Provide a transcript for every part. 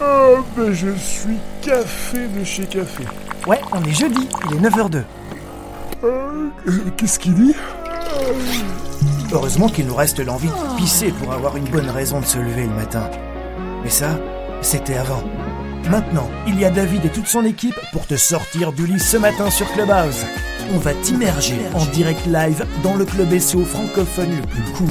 Oh, ben je suis café de chez café. Ouais, on est jeudi, il est 9h02. Euh, Qu'est-ce qu'il dit? Heureusement qu'il nous reste l'envie de pisser pour avoir une bonne raison de se lever le matin. Mais ça, c'était avant. Maintenant, il y a David et toute son équipe pour te sortir du lit ce matin sur Clubhouse. On va t'immerger en direct live dans le club SEO francophone le plus cool.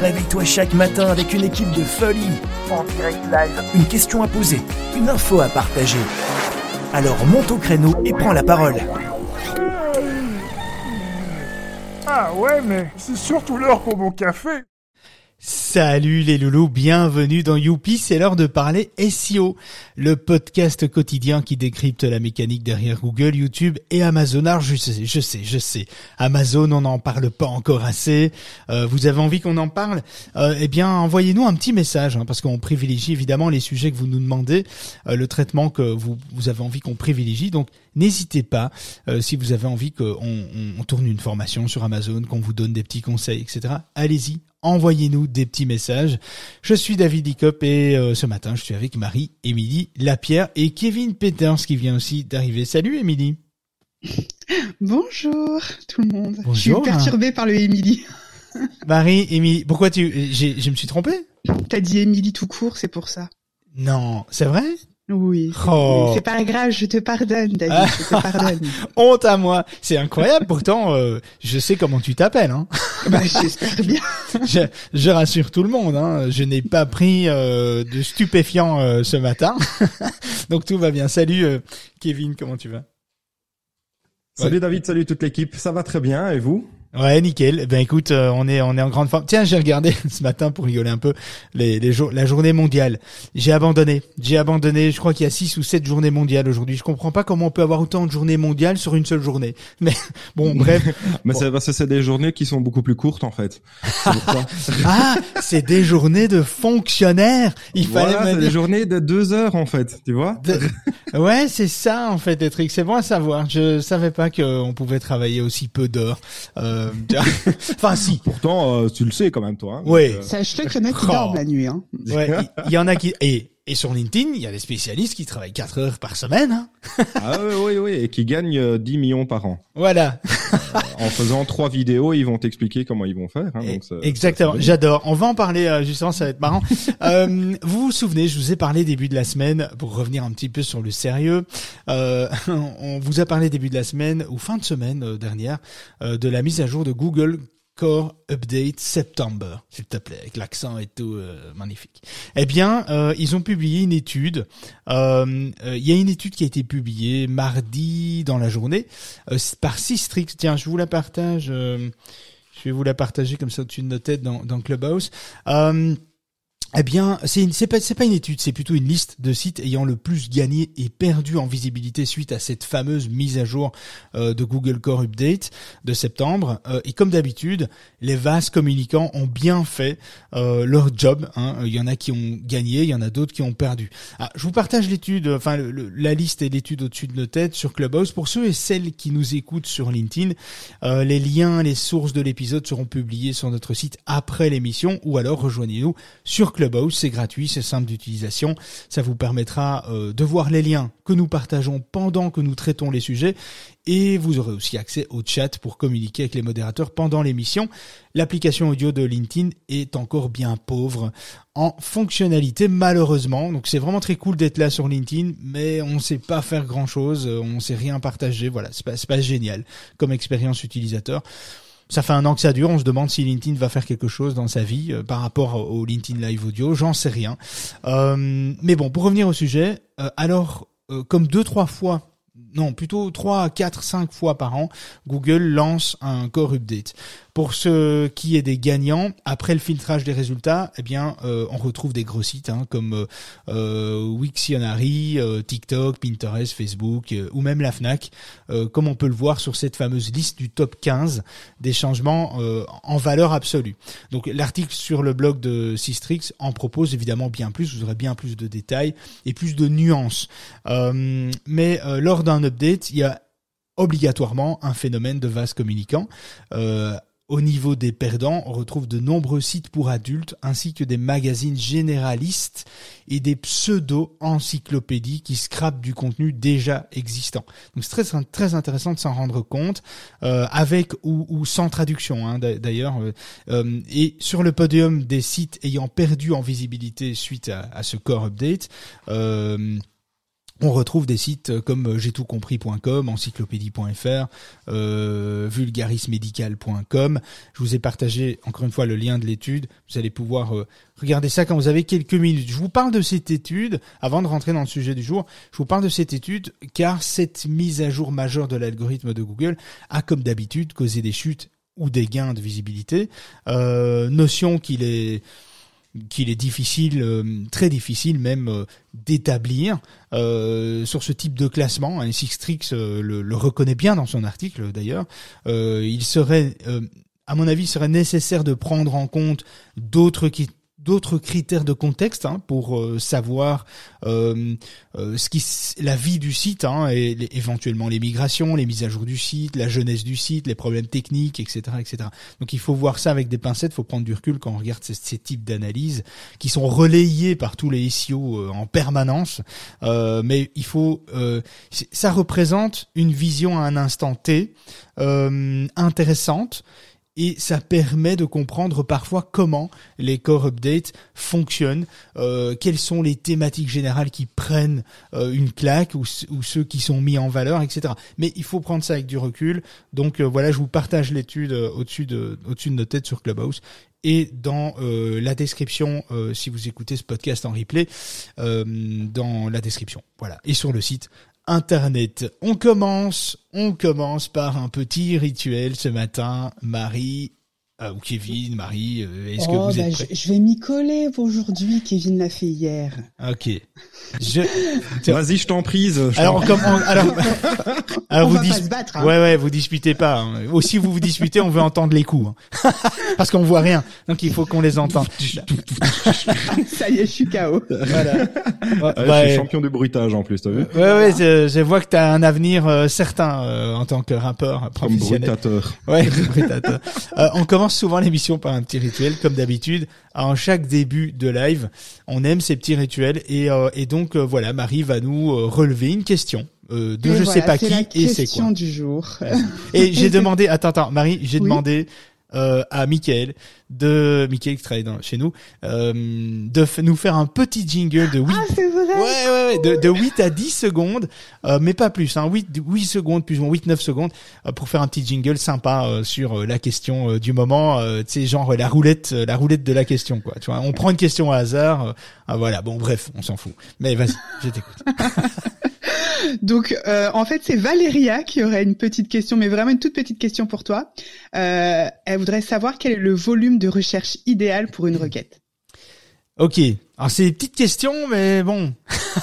Réveille-toi chaque matin avec une équipe de folie. En direct live. Une question à poser, une info à partager. Alors monte au créneau et prends la parole. Ah ouais, mais c'est surtout l'heure pour mon café. Salut les loulous, bienvenue dans Youpi, c'est l'heure de parler SEO, le podcast quotidien qui décrypte la mécanique derrière Google, YouTube et Amazon. Alors je sais, je sais, je sais, Amazon on n'en parle pas encore assez, euh, vous avez envie qu'on en parle? Euh, Eh bien envoyez-nous un petit message, hein, parce qu'on privilégie évidemment les sujets que vous nous demandez, euh, le traitement que vous, vous avez envie qu'on privilégie, donc n'hésitez pas, euh, si vous avez envie qu'on on, tourne une formation sur Amazon, qu'on vous donne des petits conseils, etc., allez-y, envoyez-nous des petits messages. Je suis David Icop et euh, ce matin, je suis avec Marie, Émilie, Lapierre et Kevin Peters qui vient aussi d'arriver. Salut Émilie. Bonjour tout le monde. Bonjour. Je suis perturbée par le Émilie. Marie, Émilie, pourquoi tu... Je me suis trompé T'as dit Émilie tout court, c'est pour ça. Non, c'est vrai? Oui. Oh. C'est pas grave, je te pardonne, David, je te pardonne. Honte à moi. C'est incroyable, pourtant, euh, je sais comment tu t'appelles. Hein. bah, j'espère bien. je, je rassure tout le monde, hein. je n'ai pas pris euh, de stupéfiants euh, ce matin. Donc tout va bien. Salut euh, Kevin, comment tu vas? Salut David, salut toute l'équipe. Ça va très bien et vous? Ouais, nickel. Ben écoute, euh, on est on est en grande forme. Tiens, j'ai regardé ce matin pour rigoler un peu les, les jours la journée mondiale. J'ai abandonné. J'ai abandonné. Je crois qu'il y a six ou sept journées mondiales aujourd'hui. Je comprends pas comment on peut avoir autant de journées mondiales sur une seule journée. Mais bon, bref. Mais Bon. c'est parce que c'est des journées qui sont beaucoup plus courtes en fait. Ah, c'est des journées de fonctionnaires. Il fallait voilà, dire. des journées de deux heures en fait, tu vois De- Ouais, c'est ça en fait, les trucs. C'est bon à savoir. Je savais pas qu'on pouvait travailler aussi peu d'heures. Euh, enfin, si. Pourtant, euh, tu le sais quand même toi. hein. Donc, euh, Sache-le qu'il y en a qui Oh. dorment la nuit. Hein. Ouais, il y, y en a qui et et sur LinkedIn, il y a des spécialistes qui travaillent 4 heures par semaine. Hein. ah oui, oui, oui, et qui gagnent euh, 10 millions par an. Voilà, En faisant trois vidéos, ils vont t'expliquer comment ils vont faire. Hein, donc exactement. J'adore. On va en parler euh, justement, ça va être marrant. euh, vous vous souvenez, je vous ai parlé début de la semaine pour revenir un petit peu sur le sérieux. Euh, on vous a parlé début de la semaine ou fin de semaine euh, dernière euh, de la mise à jour de Google Core Update September, s'il te plaît, avec l'accent et tout, euh, magnifique. Eh bien, euh, ils ont publié une étude. Euh, euh, Il y a une étude qui a été publiée mardi dans la journée euh, par Systrix. Tiens, je vous la partage. je vais vous la partager comme ça notre tête dans, dans Clubhouse. Euh, eh bien, c'est c'est pas pas une étude, c'est plutôt une liste de sites ayant le plus gagné et perdu en visibilité suite à cette fameuse mise à jour euh, de Google Core Update de septembre. Euh, et comme d'habitude, les vases communicants ont bien fait euh, leur job. hein. Il y en a qui ont gagné, il y en a d'autres qui ont perdu. Ah, je vous partage l'étude, enfin le- le- la liste et l'étude au-dessus de nos têtes sur Clubhouse. Pour ceux et celles qui nous écoutent sur LinkedIn, euh, les liens, les sources de l'épisode seront publiés sur notre site après l'émission ou alors rejoignez-nous sur Clubhouse. C'est gratuit, c'est simple d'utilisation. Ça vous permettra euh, de voir les liens que nous partageons pendant que nous traitons les sujets et vous aurez aussi accès au chat pour communiquer avec les modérateurs pendant l'émission. L'application audio de LinkedIn est encore bien pauvre en fonctionnalité malheureusement. Donc c'est vraiment très cool d'être là sur LinkedIn, mais on sait pas faire grand chose, on sait rien partager. Voilà, c'est pas, pas génial comme expérience utilisateur. Ça fait un an que ça dure. On se demande si LinkedIn va faire quelque chose dans sa vie euh, par rapport au LinkedIn Live Audio. J'en sais rien. Euh, mais bon, pour revenir au sujet, euh, alors comme deux trois fois, non plutôt trois, quatre, cinq fois par an, Google lance un core update. Pour ce qui est des gagnants, après le filtrage des résultats, eh bien, euh, on retrouve des gros sites hein, comme euh, euh, Wiktionary, euh, TikTok, Pinterest, Facebook euh, ou même la Fnac, euh, comme on peut le voir sur cette fameuse liste du top 15 des changements en valeur absolue. Donc l'article sur le blog de Systrix en propose évidemment bien plus, vous aurez bien plus de détails et plus de nuances. Mais lors d'un update, il y a obligatoirement un phénomène de vase communicant. Euh, Au niveau des perdants, on retrouve de nombreux sites pour adultes ainsi que des magazines généralistes et des pseudo-encyclopédies qui scrapent du contenu déjà existant. Donc c'est très, très intéressant de s'en rendre compte, euh, avec ou, sans traduction hein, d'ailleurs. Euh, euh, et sur le podium des sites ayant perdu en visibilité suite à, ce core update, on retrouve des sites comme j'ai tout compris.com, encyclopédie.fr, euh, vulgarismedical.com. Je vous ai partagé encore une fois le lien de l'étude. Vous allez pouvoir euh, regarder ça quand vous avez quelques minutes. Je vous parle de cette étude, avant de rentrer dans le sujet du jour, je vous parle de cette étude car cette mise à jour majeure de l'algorithme de Google a comme d'habitude causé des chutes ou des gains de visibilité. Euh, notion qu'il est qu'il est difficile, euh, très difficile même euh, d'établir euh, sur ce type de classement. Hein, Sixtrix le, le, reconnaît bien dans son article d'ailleurs. il serait, à mon avis, serait nécessaire de prendre en compte d'autres d'autres critères de contexte hein, pour euh, savoir euh, euh, ce qui la vie du site hein, et éventuellement les migrations, les mises à jour du site, la jeunesse du site, les problèmes techniques, etc., etc. Donc il faut voir ça avec des pincettes, faut prendre du recul quand on regarde ces, ces types d'analyses qui sont relayés par tous les SEO en permanence. mais il faut, ça représente une vision à un instant T intéressante et ça permet de comprendre parfois comment les core updates fonctionnent, euh, quelles sont les thématiques générales qui prennent euh, une claque ou, ceux qui sont mis en valeur, etc. Mais il faut prendre ça avec du recul. Donc euh, voilà, je vous partage l'étude au-dessus de au-dessus de nos têtes sur Clubhouse et dans la description si vous écoutez ce podcast en replay dans la description. Voilà et sur le site Internet. On commence, on commence par un petit rituel ce matin. Marie, ou Kevin, Marie, euh, est-ce que oh, vous êtes bah, je, vais m'y coller pour aujourd'hui. Kevin l'a fait hier. Ok. Je... Vas-y, je t'en prise. alors, comment alors, alors, on vous va pas se battre. Hein. Ouais, ouais, vous disputez pas. Hein. Aussi, vous vous disputez, on veut entendre les coups, hein. parce qu'on voit rien. Donc, il faut qu'on les entende. Ça y est, je suis KO. Voilà. je suis champion du bruitage en plus, t'as vu Ouais, ouais, je, je, vois que t'as un avenir euh, certain euh, en tant que rappeur professionnel. Comme brutateur. Ouais, brutateur. Euh, on commence souvent l'émission par un petit rituel, comme d'habitude. En chaque début de live, on aime ces petits rituels et, et donc voilà, Marie va nous relever une question euh, de je sais pas qui et c'est quoi. du jour. et j'ai demandé, attends, attends, Marie, j'ai demandé euh, à Michael de Michael qui travaille dans, chez nous euh, de nous faire un petit jingle de 8 ah, vrai ouais ouais, ouais de, de 8 à 10 secondes euh, mais pas plus hein 8 8 secondes plus ou 8 9 secondes euh, pour faire un petit jingle sympa euh, sur euh, la question du moment tu sais genre la roulette la roulette de la question quoi tu vois on prend une question au hasard ah, voilà bon bref on s'en fout. Mais vas-y je t'écoute Donc, euh, en fait, c'est Valéria qui aurait une petite question, mais vraiment une toute petite question pour toi. Euh, elle voudrait savoir quel est le volume de recherche idéal pour une requête. Ok. Alors c'est une petite question, mais bon,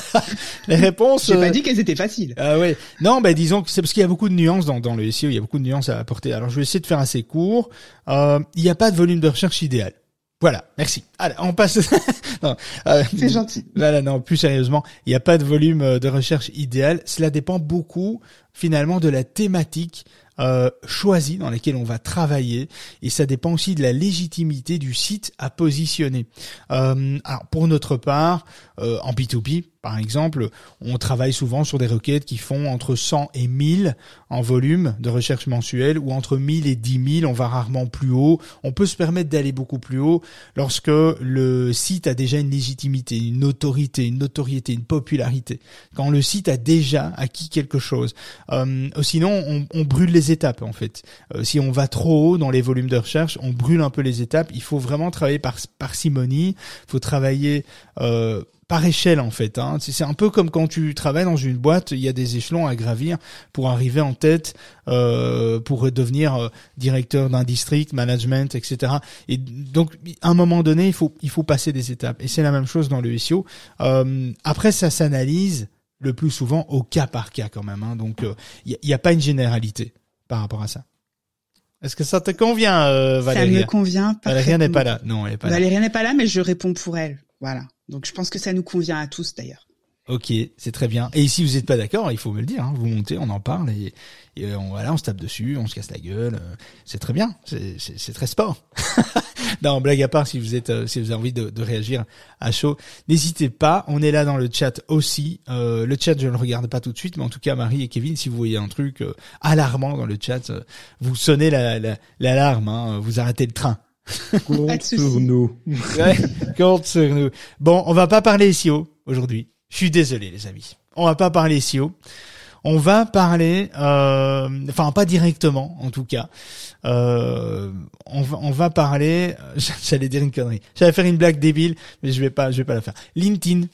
les réponses. J'ai pas euh, dit qu'elles étaient faciles. Ah ouais. Non, bah disons que c'est parce qu'il y a beaucoup de nuances dans, dans le SEO. Il y a beaucoup de nuances à apporter. Alors je vais essayer de faire assez court. Euh, il n'y a pas de volume de recherche idéal. Voilà, merci. Allez, on passe. euh, c'est gentil. Voilà, non, plus sérieusement, il n'y a pas de volume euh, de recherche idéal. Cela dépend beaucoup finalement de la thématique euh, choisie dans laquelle on va travailler et ça dépend aussi de la légitimité du site à positionner. Euh, alors pour notre part, euh, en P2P, par exemple, on travaille souvent sur des requêtes qui font entre 100 et 1000 en volume de recherche mensuelle ou entre 1000 et 10 000, on va rarement plus haut. On peut se permettre d'aller beaucoup plus haut lorsque le site a déjà une légitimité, une autorité, une notoriété, une popularité. Quand le site a déjà acquis quelque chose. Euh, sinon, on, on, brûle les étapes en fait. Euh, si on va trop haut dans les volumes de recherche, on brûle un peu les étapes. Il faut vraiment travailler par parcimonie. Il faut travailler euh, par échelle en fait. Hein. C'est un peu comme quand tu travailles dans une boîte, il y a des échelons à gravir pour arriver en tête, euh, pour devenir euh, directeur d'un district, management, etc. Et donc à un moment donné, il faut il faut passer des étapes. Et c'est la même chose dans le SEO. Euh, après, ça s'analyse le plus souvent au cas par cas quand même. Hein. Donc il n'y a, pas une généralité par rapport à ça. Est-ce que ça te convient, euh, Valérie Ça me convient. Valérie n'est pas là. Non, elle est pas Valérie n'est pas là, mais je réponds pour elle. Voilà. Donc je pense que ça nous convient à tous d'ailleurs. Ok, c'est très bien. Et si vous n'êtes pas d'accord, il faut me le dire. Hein. Vous montez, on en parle et, et voilà, on se tape dessus, on se casse la gueule. euh, C'est très bien. C'est- très sport. non, blague à part, si vous êtes, euh, si vous avez envie de, de réagir à chaud, n'hésitez pas. On est là dans le chat aussi. Euh, le chat, je ne le regarde pas tout de suite, mais en tout cas, Marie et Kevin, si vous voyez un truc euh, alarmant dans le chat, euh, vous sonnez l'alarme, la, hein, vous arrêtez le train. Souci. sur nous. Ouais, compte sur nous. Bon, on va pas parler SEO aujourd'hui. Je suis désolé, les amis. On va pas parler SEO. On va parler, euh, enfin pas directement en tout cas. Euh, on va on va parler. J'allais dire une connerie. J'allais faire une blague débile, mais je vais pas je vais pas la faire. LinkedIn,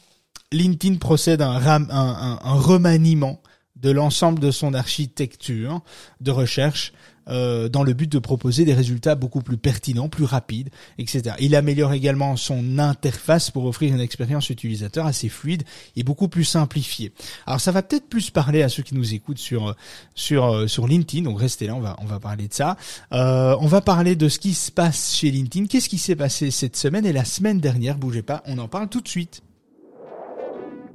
LinkedIn procède à un, ram- un, un- un remaniement de l'ensemble de son architecture de recherche euh, dans le but de proposer des résultats beaucoup plus pertinents, plus rapides, etc. Il améliore également son interface pour offrir une expérience utilisateur assez fluide et beaucoup plus simplifiée. Alors ça va peut-être plus parler à ceux qui nous écoutent sur euh, sur euh, sur LinkedIn. Donc restez là, on va on va parler de ça. Euh, on va parler de ce qui se passe chez LinkedIn. Qu'est-ce qui s'est passé cette semaine et la semaine dernière? Bougez pas, on en parle tout de suite.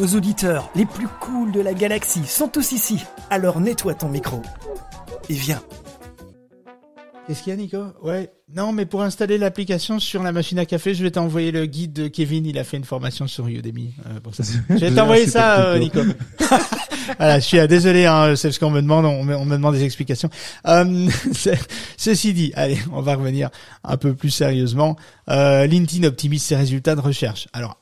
Nos auditeurs les plus cools de la galaxie sont tous ici. Alors nettoie ton micro. Et viens. Qu'est-ce qu'il y a, Nico? Ouais. Non, mais pour installer l'application sur la machine à café, je vais t'envoyer le guide de Kevin. Il a fait une formation sur Udemy euh, pour ça. Je vais t'envoyer ça, euh. Nico. voilà, je suis euh, désolé, hein, c'est ce qu'on me demande. On me, on me demande des explications. Euh, ceci dit, allez, on va revenir un peu plus sérieusement. Euh, LinkedIn optimise ses résultats de recherche. Alors,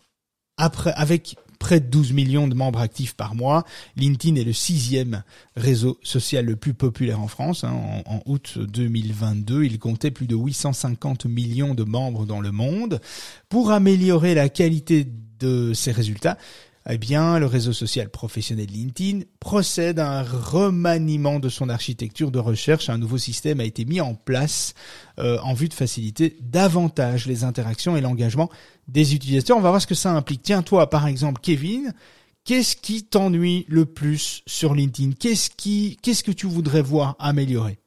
après, avec près de 12 millions de membres actifs par mois, LinkedIn est le sixième réseau social le plus populaire en France. hein. En, en août 2022, il comptait plus de 850 millions de membres dans le monde. Pour améliorer la qualité de ses résultats, eh bien, le réseau social professionnel LinkedIn procède à un remaniement de son architecture de recherche. Un nouveau système a été mis en place euh, en vue de faciliter davantage les interactions et l'engagement des utilisateurs. On va voir ce que ça implique. Tiens, toi, par exemple, Kevin, qu'est-ce qui t'ennuie le plus sur LinkedIn? Qu'est-ce qui, qu'est-ce que tu voudrais voir améliorer?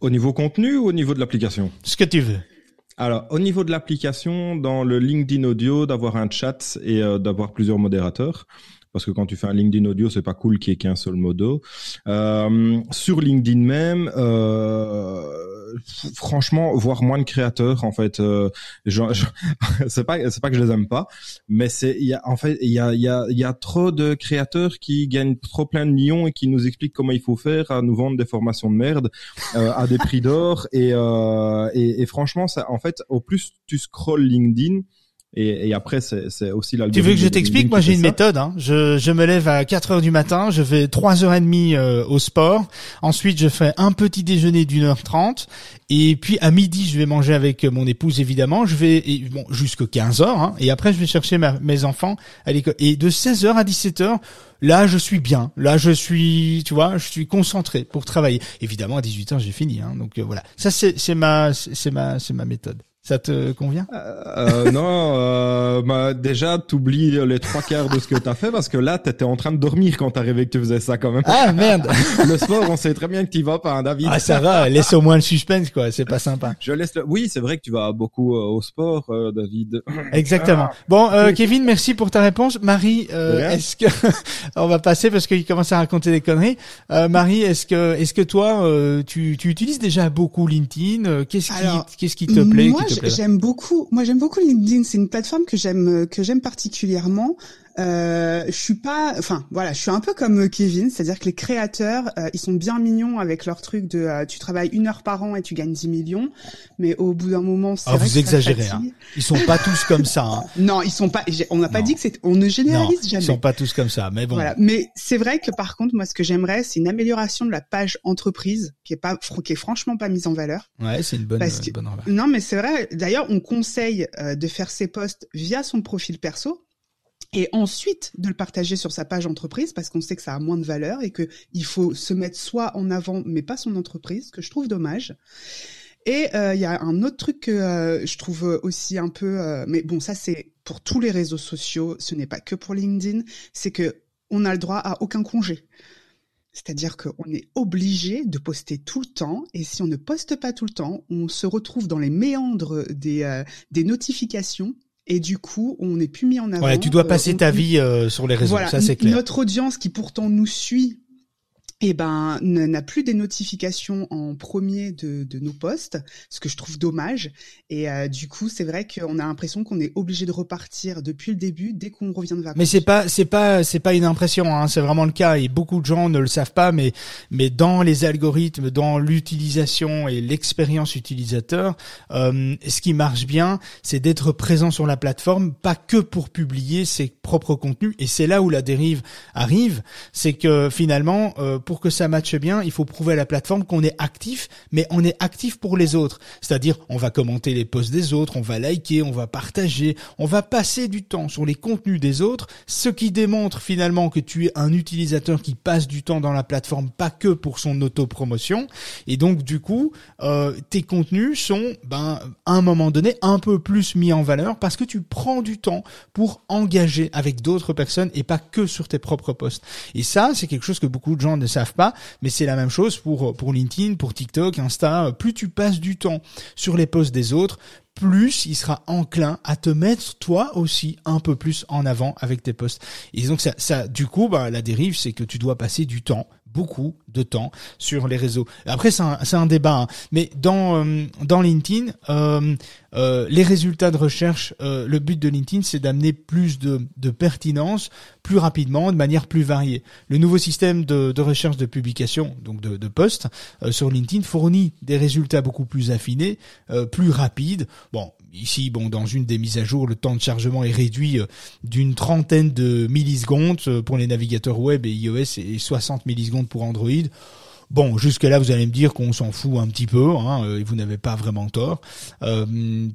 Au niveau contenu ou au niveau de l'application? Ce que tu veux. Alors, au niveau de l'application, dans le LinkedIn Audio, d'avoir un chat et euh, d'avoir plusieurs modérateurs. Parce que quand tu fais un LinkedIn audio, c'est pas cool qu'il y ait qu'un seul modo. Euh, sur LinkedIn même, euh, franchement, voir moins de créateurs, en fait, euh, c'est pas, c'est pas que je les aime pas, mais c'est, il y a, en fait, il y a, il y a, il y a trop de créateurs qui gagnent trop plein de millions et qui nous expliquent comment il faut faire à nous vendre des formations de merde euh, à des prix d'or et, euh, et, et franchement, ça, en fait, au plus tu scrolls LinkedIn et, et après c'est, aussi Tu l'algorithme. veux que je t'explique? Moi, j'ai une ça. méthode. Hein. Je, je me lève à 4 heures du matin, je vais 3 heures et demie euh, au sport. Ensuite, je fais un petit déjeuner d'une heure trente. Et puis, à midi, je vais manger avec mon épouse, évidemment. Je vais et, bon, jusqu'à 15 heures. Hein. Et après, je vais chercher ma- mes enfants à l'école. Et de 16 heures à 17 heures, là, je suis bien. Là, je suis, tu vois, je suis concentré pour travailler. Évidemment, à 18 heures, j'ai fini. Hein. Donc, euh, voilà. Ça, c'est ma, c'est ma, c'est ma méthode. Ça te convient? Euh, non, euh, bah, déjà, t'oublies les trois quarts de ce que t'as fait parce que là, t'étais en train de dormir quand t'arrivais que tu faisais ça quand même. Ah, merde Le sport, on sait très bien que t'y vas pas, hein, David. Ah, ça va, laisse au moins le suspense, quoi. C'est pas sympa. Je laisse le... Oui, c'est vrai que tu vas beaucoup euh, au sport, euh, David. Exactement. Bon, euh, Kevin, merci pour ta réponse. Marie, euh, est-ce que on va passer parce qu'il commence à raconter des conneries. Euh, Marie, est-ce que est-ce que toi, euh, tu, tu utilises déjà beaucoup LinkedIn? Qu'est-ce qui qu'est-ce qui te plaît Moi, qui te j'aime beaucoup. Moi, j'aime beaucoup LinkedIn. C'est une plateforme que j'aime euh, que j'aime particulièrement. Euh, je suis pas, enfin voilà, je suis un peu comme euh, Kevin, c'est-à-dire que les créateurs, euh, ils sont bien mignons avec leur truc de, euh, tu travailles une heure par an et tu gagnes 10 millions, mais au bout d'un moment, c'est Ah, vrai vous que exagérez, fatigue. Ils sont pas tous comme ça. Hein. Non, ils sont pas. On n'a pas dit que c'est. On ne Non, généralise jamais. ils sont pas tous comme ça. Mais bon. Voilà. Mais c'est vrai que par contre, moi, ce que j'aimerais, c'est une amélioration de la page entreprise qui est pas, qui est franchement pas mise en valeur. Ouais, c'est une bonne Parce euh, que- bonne remarque. Non, mais c'est vrai. D'ailleurs, on conseille euh, de faire ses posts via son profil perso. Et ensuite de le partager sur sa page entreprise parce qu'on sait que ça a moins de valeur et que il faut se mettre soit en avant mais pas son entreprise, que je trouve dommage. Et euh, il y a un autre truc que euh, je trouve aussi un peu, euh, mais bon ça c'est pour tous les réseaux sociaux, ce n'est pas que pour LinkedIn, c'est que on a le droit à aucun congé. C'est-à-dire qu'on est obligé de poster tout le temps, et si on ne poste pas tout le temps, on se retrouve dans les méandres des, des notifications et du coup, on n'est plus mis en avant. Ouais, tu dois passer ta vie sur les réseaux, ça c'est clair. Notre audience qui pourtant nous suit eh ben n'a plus des notifications en premier de, de, nos posts, ce que je trouve dommage. Et euh, du coup, c'est vrai qu'on a l'impression qu'on est obligé de repartir depuis le début dès qu'on revient de vacances. Mais c'est pas c'est pas c'est pas une impression, hein, c'est vraiment le cas. Et beaucoup de gens ne le savent pas, mais mais dans les algorithmes, dans l'utilisation et l'expérience utilisateur, euh, ce qui marche bien, c'est d'être présent sur la plateforme, pas que pour publier ses propres contenus. Et c'est là où la dérive arrive, c'est que finalement euh, pour que ça matche bien, il faut prouver à la plateforme qu'on est actif, mais on est actif pour les autres. C'est-à-dire, on va commenter les posts des autres, on va liker, on va partager, on va passer du temps sur les contenus des autres, ce qui démontre finalement que tu es un utilisateur qui passe du temps dans la plateforme, pas que pour son auto-promotion. Et donc, du coup, euh, tes contenus sont, ben, à un moment donné, un peu plus mis en valeur parce que tu prends du temps pour engager avec d'autres personnes et pas que sur tes propres posts. Et ça, c'est quelque chose que beaucoup de gens ne savent pas, mais c'est la même chose pour pour LinkedIn, pour TikTok, Insta. Plus tu passes du temps sur les posts des autres, plus il sera enclin à te mettre toi aussi un peu plus en avant avec tes posts. Et donc ça, ça du coup, bah, la dérive, c'est que tu dois passer du temps beaucoup de temps sur les réseaux. Après, c'est un, un, débat, hein. mais dans euh, dans LinkedIn, euh, euh, les résultats de recherche, euh, le but de LinkedIn, c'est d'amener plus de, de pertinence, plus rapidement, de manière plus variée. Le nouveau système de, de recherche de publication, donc de, de posts sur LinkedIn, fournit des résultats beaucoup plus affinés, plus rapides. Bon, Ici, bon, dans une des mises à jour, le temps de chargement est réduit euh, d'une trentaine de millisecondes euh, pour les navigateurs web et iOS et 60 millisecondes pour Android. Bon, jusque-là, vous allez me dire qu'on s'en fout un petit peu, hein, euh, et vous n'avez pas vraiment tort.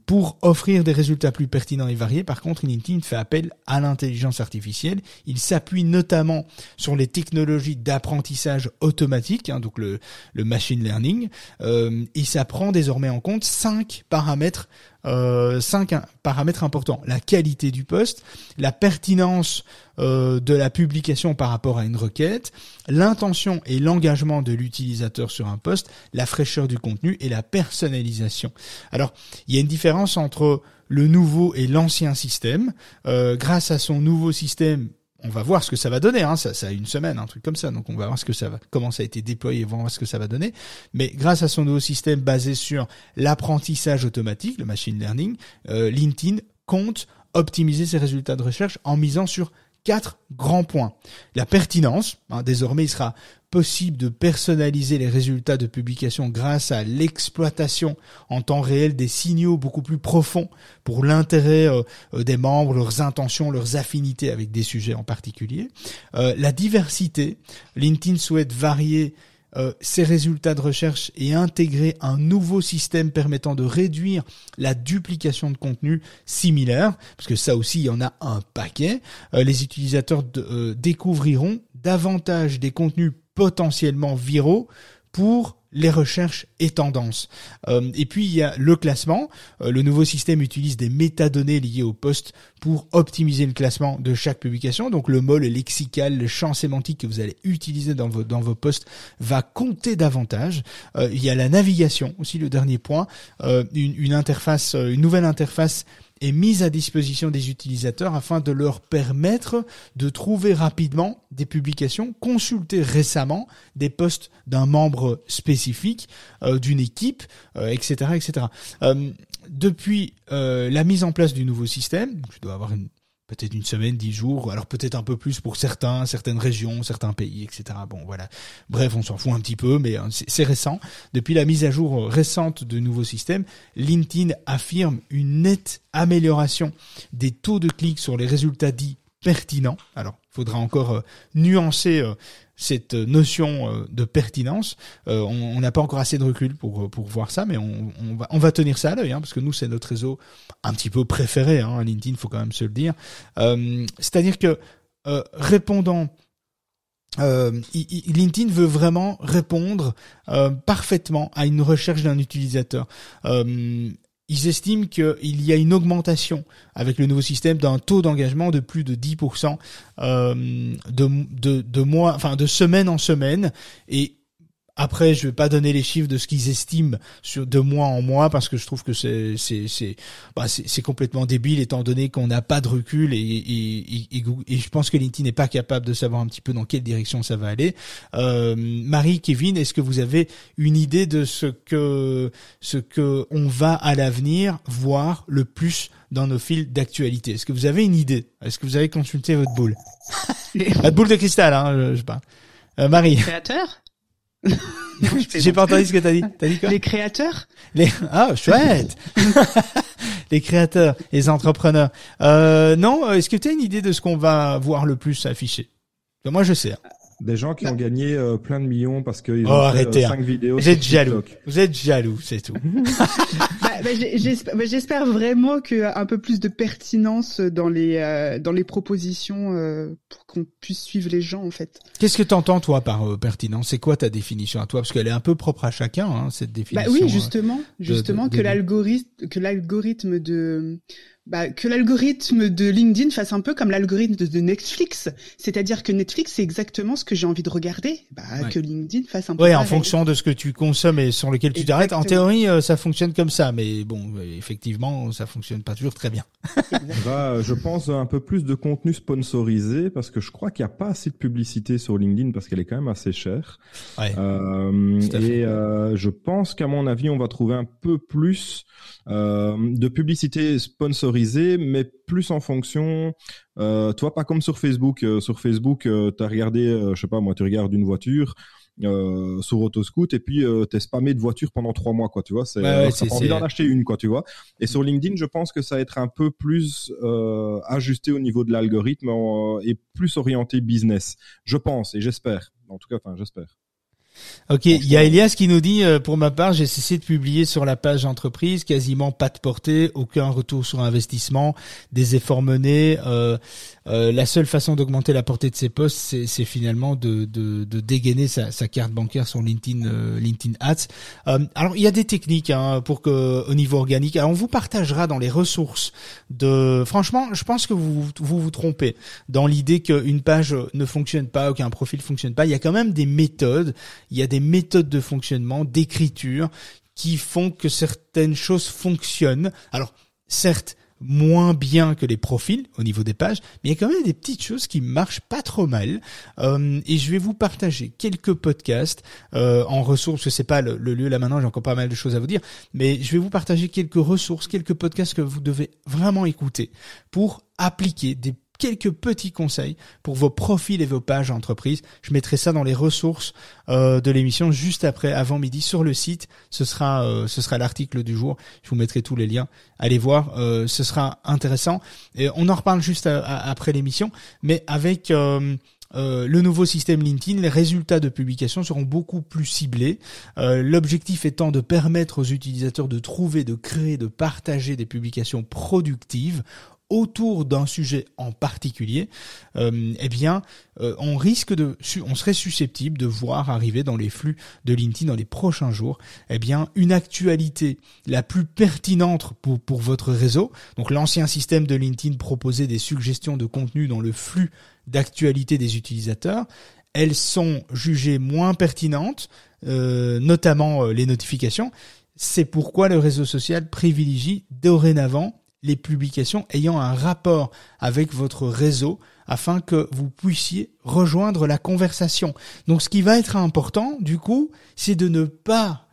Pour offrir des résultats plus pertinents et variés, par contre, LinkedIn fait appel à l'intelligence artificielle. Il s'appuie notamment sur les technologies d'apprentissage automatique, hein, donc le, machine learning. Euh, il s'apprend désormais en compte cinq paramètres euh, cinq paramètres importants la qualité du poste, la pertinence euh, de la publication par rapport à une requête, l'intention et l'engagement de l'utilisateur sur un poste, la fraîcheur du contenu et la personnalisation. Alors, il y a une différence entre le nouveau et l'ancien système. Euh, grâce à son nouveau système, on va voir ce que ça va donner. Hein. Ça, ça a une semaine, un truc comme ça. Donc on va voir ce que ça va, comment ça a été déployé, on voir ce que ça va donner. Mais grâce à son nouveau système basé sur l'apprentissage automatique, le machine learning, euh, LinkedIn compte optimiser ses résultats de recherche en misant sur quatre grands points. La pertinence, hein, désormais il sera possible de personnaliser les résultats de publication grâce à l'exploitation en temps réel des signaux beaucoup plus profonds pour l'intérêt euh, euh, des membres, leurs intentions, leurs affinités avec des sujets en particulier. Euh, la diversité, LinkedIn souhaite varier euh, ces résultats de recherche et intégrer un nouveau système permettant de réduire la duplication de contenu similaire, parce que ça aussi, il y en a un paquet. Euh, les utilisateurs euh, découvriront davantage des contenus potentiellement viraux pour les recherches et tendances. Euh, et puis il y a le classement. Euh, le nouveau système utilise des métadonnées liées au poste pour optimiser le classement de chaque publication. Donc le mot, le lexical, le champ sémantique que vous allez utiliser dans vos, dans vos posts va compter davantage. Euh, il y a la navigation aussi, le dernier point. une, nouvelle interface est mise à disposition des utilisateurs afin de leur permettre de trouver rapidement des publications, consulter récemment des posts d'un membre spécifique, euh, d'une équipe, etc., euh, etc. Euh, depuis la mise en place du nouveau système, je dois avoir une peut-être une semaine, dix jours, alors peut-être un peu plus pour certains, certaines régions, certains pays, etc. Bon, voilà. Bref, on s'en fout un petit peu, mais euh, c'est récent. Depuis la mise à jour récente de nouveaux systèmes, LinkedIn affirme une nette amélioration des taux de clics sur les résultats dits pertinent. Alors, il faudra encore euh, nuancer euh, cette notion euh, de pertinence. on n'a pas encore assez de recul pour pour voir ça, mais on, va on va tenir ça à l'œil, hein, parce que nous c'est notre réseau un petit peu préféré. Hein, LinkedIn, faut quand même se le dire. C'est-à-dire que répondant euh, LinkedIn veut vraiment répondre parfaitement à une recherche d'un utilisateur. Ils estiment qu'il y a une augmentation avec le nouveau système d'un taux d'engagement de plus de 10% euh, de, de, de mois, enfin de semaine en semaine. Et après, je vais pas donner les chiffres de ce qu'ils estiment sur de mois en mois parce que je trouve que c'est c'est c'est bah c'est complètement débile étant donné qu'on n'a pas de recul et, et, et, et, je pense que LinkedIn n'est pas capable de savoir un petit peu dans quelle direction ça va aller. Euh, Marie, Kevin, est-ce que vous avez une idée de ce que ce que on va à l'avenir voir le plus dans nos fils d'actualité? Est-ce que vous avez une idée? Est-ce que vous avez consulté votre boule? Votre boule de cristal, hein, je, je sais pas. Euh, Marie. Créateur? J'ai pas entendu ce que t'as dit. T'as dit quoi? Les créateurs? Les ah chouette. les créateurs, les entrepreneurs. Euh, non, est-ce que tu as une idée de ce qu'on va voir le plus affiché Moi, je sais. Hein. Des gens qui ont gagné euh, plein de millions parce qu'ils oh, ont fait euh, 5 hein. vidéos. Vous êtes jaloux. Vous êtes jaloux, c'est tout. bah, bah, bah, J'espère vraiment qu'il y a un peu plus de pertinence dans les euh, dans les propositions euh, pour qu'on puisse suivre les gens en fait. Qu'est-ce que tu entends toi par euh, pertinence? C'est quoi ta définition à toi? Parce qu'elle est un peu propre à chacun hein, cette définition. Bah oui, justement, justement que l'algorithme que l'algorithme de bah, que l'algorithme de LinkedIn fasse un peu comme l'algorithme de Netflix. C'est-à-dire que Netflix, c'est exactement ce que j'ai envie de regarder. Bah, Que LinkedIn fasse un peu. Oui, en fonction de ce que tu consommes et sur lequel tu t'arrêtes. En théorie, euh, ça fonctionne comme ça, mais bon, effectivement, ça fonctionne pas toujours très bien. va, je pense, un peu plus de contenu sponsorisé parce que je crois qu'il n'y a pas assez de publicité sur LinkedIn parce qu'elle est quand même assez chère. Ouais, euh, et euh, je pense qu'à mon avis, on va trouver un peu plus euh, de publicité sponsorisée, mais plus en fonction, euh, toi pas comme sur Facebook. Euh, sur Facebook, euh, tu as regardé, je sais pas moi, tu regardes une voiture. Sur Autoscoot et puis t'es spammé de voitures pendant trois mois quoi tu vois c'est ouais, ouais, envie d'en acheter une quoi tu vois et sur LinkedIn je pense que ça va être un peu plus ajusté au niveau de l'algorithme et plus orienté business je pense et j'espère en tout cas enfin j'espère Ok, il y a Elias qui nous dit, euh, pour ma part, j'ai cessé de publier sur la page entreprise, quasiment pas de portée, aucun retour sur investissement, des efforts menés. Euh, euh, la seule façon d'augmenter la portée de ces posts, c'est finalement de, de, de dégainer sa, sa, carte bancaire sur LinkedIn, euh, LinkedIn Ads. Euh, alors il y a des techniques hein, pour que au niveau organique. Alors on vous partagera dans les ressources de. Franchement, je pense que vous vous, vous trompez dans l'idée qu'une page ne fonctionne pas ou qu'un profil fonctionne pas. Il y a quand même des méthodes. Il y a des méthodes de fonctionnement, d'écriture qui font que certaines choses fonctionnent. Alors certes moins bien que les profils au niveau des pages, mais il y a quand même des petites choses qui marchent pas trop mal. Euh, et je vais vous partager quelques podcasts euh, en ressources. Sais pas le, le lieu là maintenant, j'ai encore pas mal de choses à vous dire, mais je vais vous partager quelques ressources, quelques podcasts que vous devez vraiment écouter pour appliquer des quelques petits conseils pour vos profils et vos pages entreprises. Je mettrai ça dans les ressources euh, de l'émission juste après, avant midi, sur le site. Ce sera, euh, sera l'article du jour. Je vous mettrai tous les liens. Allez voir, euh, ce sera intéressant. Et on en reparle juste après l'émission, mais avec le nouveau système LinkedIn, les résultats de publication seront beaucoup plus ciblés. L'objectif étant de permettre aux utilisateurs de trouver, de créer, de partager des publications productives autour d'un sujet en particulier, euh, eh bien, euh, on risque de, on serait susceptible de voir arriver dans les flux de LinkedIn dans les prochains jours, eh bien, une actualité la plus pertinente pour, pour votre réseau. Donc, l'ancien système de LinkedIn proposait des suggestions de contenu dans le flux d'actualité des utilisateurs. Elles sont jugées moins pertinentes, euh, notamment les notifications. C'est pourquoi le réseau social privilégie dorénavant les publications ayant un rapport avec votre réseau afin que vous puissiez rejoindre la conversation. Donc ce qui va être important, du coup, c'est de ne pas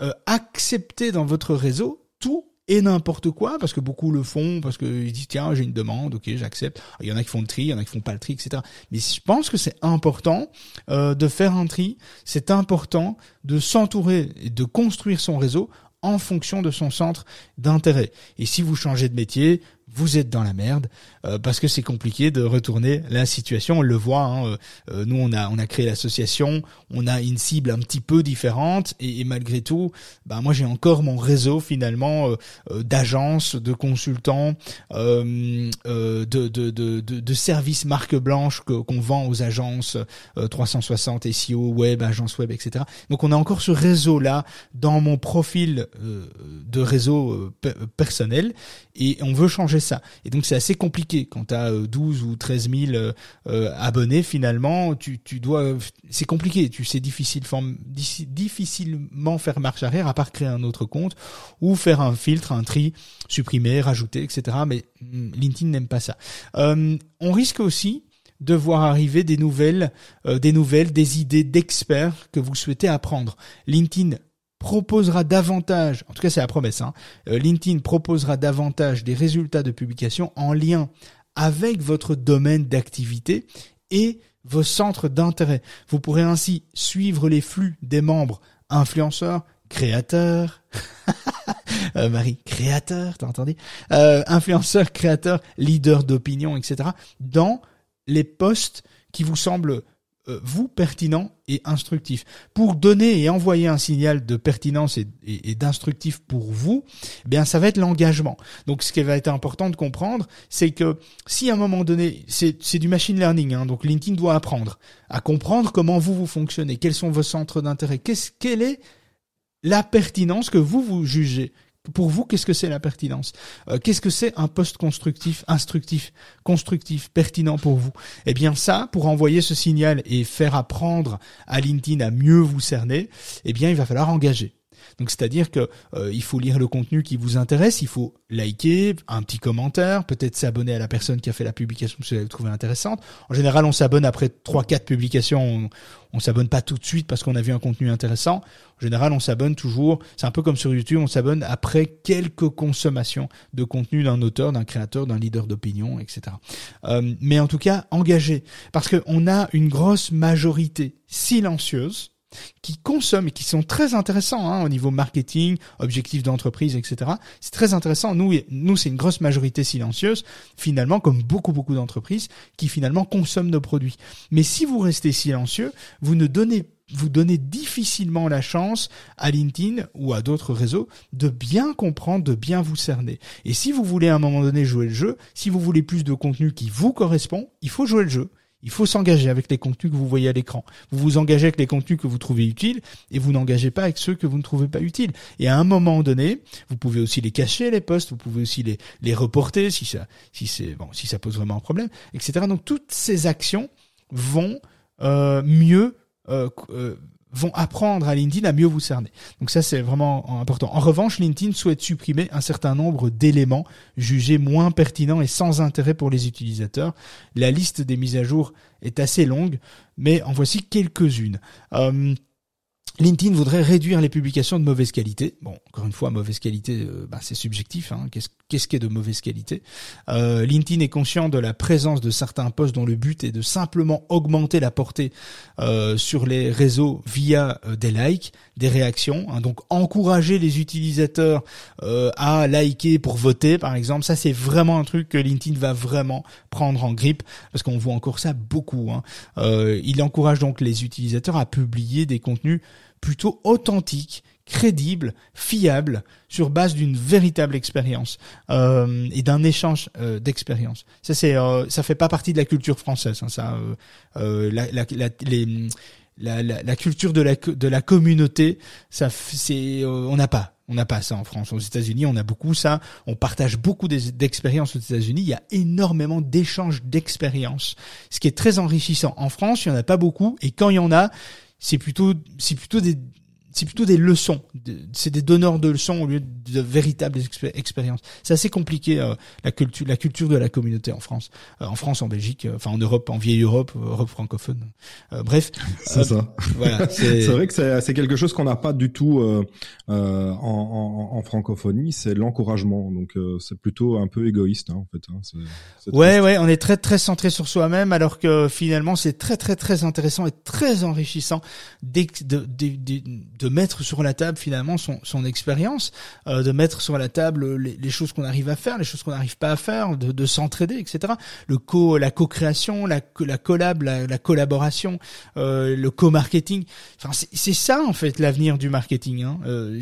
euh, accepter dans votre réseau tout et n'importe quoi, parce que beaucoup le font, parce qu'ils disent tiens j'ai une demande, ok j'accepte. Il y en a qui font le tri, il y en a qui font pas le tri, etc. Mais je pense que c'est important euh, de faire un tri, c'est important de s'entourer et de construire son réseau en fonction de son centre d'intérêt. Et si vous changez de métier, vous êtes dans la merde euh, parce que c'est compliqué de retourner la situation. On le voit. Hein, euh, euh, nous, on a on a créé l'association, on a une cible un petit peu différente et, malgré tout, bah moi j'ai encore mon réseau finalement d'agences, de consultants, de, de, de, de, services marque blanche qu'on vend aux agences 360 SEO, web, agences web, etc. Donc on a encore ce réseau là dans mon profil de réseau personnel et on veut changer ça. Et donc c'est assez compliqué quand tu as 12 ou 13 000 euh, euh, abonnés finalement, tu, tu dois c'est compliqué, tu sais difficilement difficilement faire marche arrière à part créer un autre compte ou faire un filtre, un tri, supprimer, rajouter, etc. Mais hmm, LinkedIn n'aime pas ça. Euh, on risque aussi de voir arriver des nouvelles, des nouvelles, des idées d'experts que vous souhaitez apprendre. LinkedIn proposera davantage, en tout cas c'est la promesse, hein, euh, LinkedIn proposera davantage des résultats de publication en lien avec votre domaine d'activité et vos centres d'intérêt. Vous pourrez ainsi suivre les flux des membres influenceurs, créateurs, euh, Marie, créateurs, t'as entendu euh, Influenceurs, créateurs, leaders d'opinion, etc. dans les postes qui vous semblent vous pertinent et instructif. Pour donner et envoyer un signal de pertinence et, d'instructif pour vous, eh bien ça va être l'engagement. Donc ce qui va être important de comprendre, c'est que si à un moment donné, c'est du machine learning, hein, donc LinkedIn doit apprendre à comprendre comment vous vous fonctionnez, quels sont vos centres d'intérêt, qu'est-ce quelle est la pertinence que vous vous jugez pour vous, qu'est-ce que c'est la pertinence euh, Qu'est-ce que c'est un poste constructif, instructif, constructif, pertinent pour vous? Eh bien ça, pour envoyer ce signal et faire apprendre à LinkedIn à mieux vous cerner, eh bien il va falloir engager. Donc c'est-à-dire que euh, il faut lire le contenu qui vous intéresse, il faut liker, un petit commentaire, peut-être s'abonner à la personne qui a fait la publication si vous l'avez trouvée intéressante. En général, on s'abonne après trois quatre publications, on, on s'abonne pas tout de suite parce qu'on a vu un contenu intéressant. En général, on s'abonne toujours, c'est un peu comme sur YouTube, on s'abonne après quelques consommations de contenu d'un auteur, d'un créateur, d'un leader d'opinion, etc. Euh, mais en tout cas, engagé parce qu'on a une grosse majorité silencieuse qui consomment et qui sont très intéressants hein, au niveau marketing, objectifs d'entreprise, etc. C'est très intéressant. Nous, nous, c'est une grosse majorité silencieuse, finalement, comme beaucoup beaucoup d'entreprises qui finalement consomment nos produits. Mais si vous restez silencieux, vous ne donnez vous donnez difficilement la chance à LinkedIn ou à d'autres réseaux de bien comprendre, de bien vous cerner. Et si vous voulez à un moment donné jouer le jeu, si vous voulez plus de contenu qui vous correspond, il faut jouer le jeu. Il faut s'engager avec les contenus que vous voyez à l'écran. Vous vous engagez avec les contenus que vous trouvez utiles et vous n'engagez pas avec ceux que vous ne trouvez pas utiles. Et à un moment donné, vous pouvez aussi les cacher les posts, vous pouvez aussi les les reporter si ça si c'est bon si ça pose vraiment un problème, etc. Donc toutes ces actions vont euh, mieux euh, euh, vont apprendre à LinkedIn à mieux vous cerner. Donc ça, c'est vraiment important. En revanche, LinkedIn souhaite supprimer un certain nombre d'éléments jugés moins pertinents et sans intérêt pour les utilisateurs. La liste des mises à jour est assez longue, mais en voici quelques-unes. Euh, LinkedIn voudrait réduire les publications de mauvaise qualité. Bon, encore une fois, mauvaise qualité, euh, bah, c'est subjectif. Hein. Qu'est-ce qu'est-ce qu'est de mauvaise qualité? Euh, LinkedIn est conscient de la présence de certains posts dont le but est de simplement augmenter la portée euh, sur les réseaux via des likes, des réactions. Hein. donc, encourager les utilisateurs à liker pour voter, par exemple. Ça, c'est vraiment un truc que LinkedIn va vraiment prendre en grippe parce qu'on voit encore ça beaucoup. Hein. il encourage donc les utilisateurs à publier des contenus plutôt authentique, crédible, fiable, sur base d'une véritable expérience euh, et d'un échange euh, d'expérience. Ça c'est, euh, ça fait pas partie de la culture française. Hein, ça, euh, la, la, la, la, la, culture de la de la communauté, ça c'est, on n'a pas. On n'a pas ça en France. Aux États-Unis, on a beaucoup ça. On partage beaucoup d'expériences aux États-Unis. Il y a énormément d'échanges d'expériences, ce qui est très enrichissant. En France, il y en a pas beaucoup, et quand il y en a, c'est plutôt c'est plutôt des c'est plutôt des leçons. C'est des donneurs de leçons au lieu de véritables expériences. C'est assez compliqué euh, la culture, la culture de la communauté en France, euh, en France, en Belgique, euh, enfin en Europe, en vieille Europe, Europe francophone. bref, c'est ça. Voilà, c'est vrai que c'est quelque chose qu'on n'a pas du tout en, en, en, francophonie. C'est l'encouragement. Donc c'est plutôt un peu égoïste hein, en fait. Hein. ouais, ouais, on est très très centré sur soi-même, alors que finalement c'est très très très intéressant et très enrichissant de, de, de de mettre sur la table finalement son, son expérience, euh, de mettre sur la table les, les choses qu'on arrive à faire, les choses qu'on n'arrive pas à faire, de, de s'entraider, etc. Le co, la co-création, la, la collab, la, la collaboration, euh, le co-marketing. Enfin, c'est ça en fait l'avenir du marketing. Hein. Euh,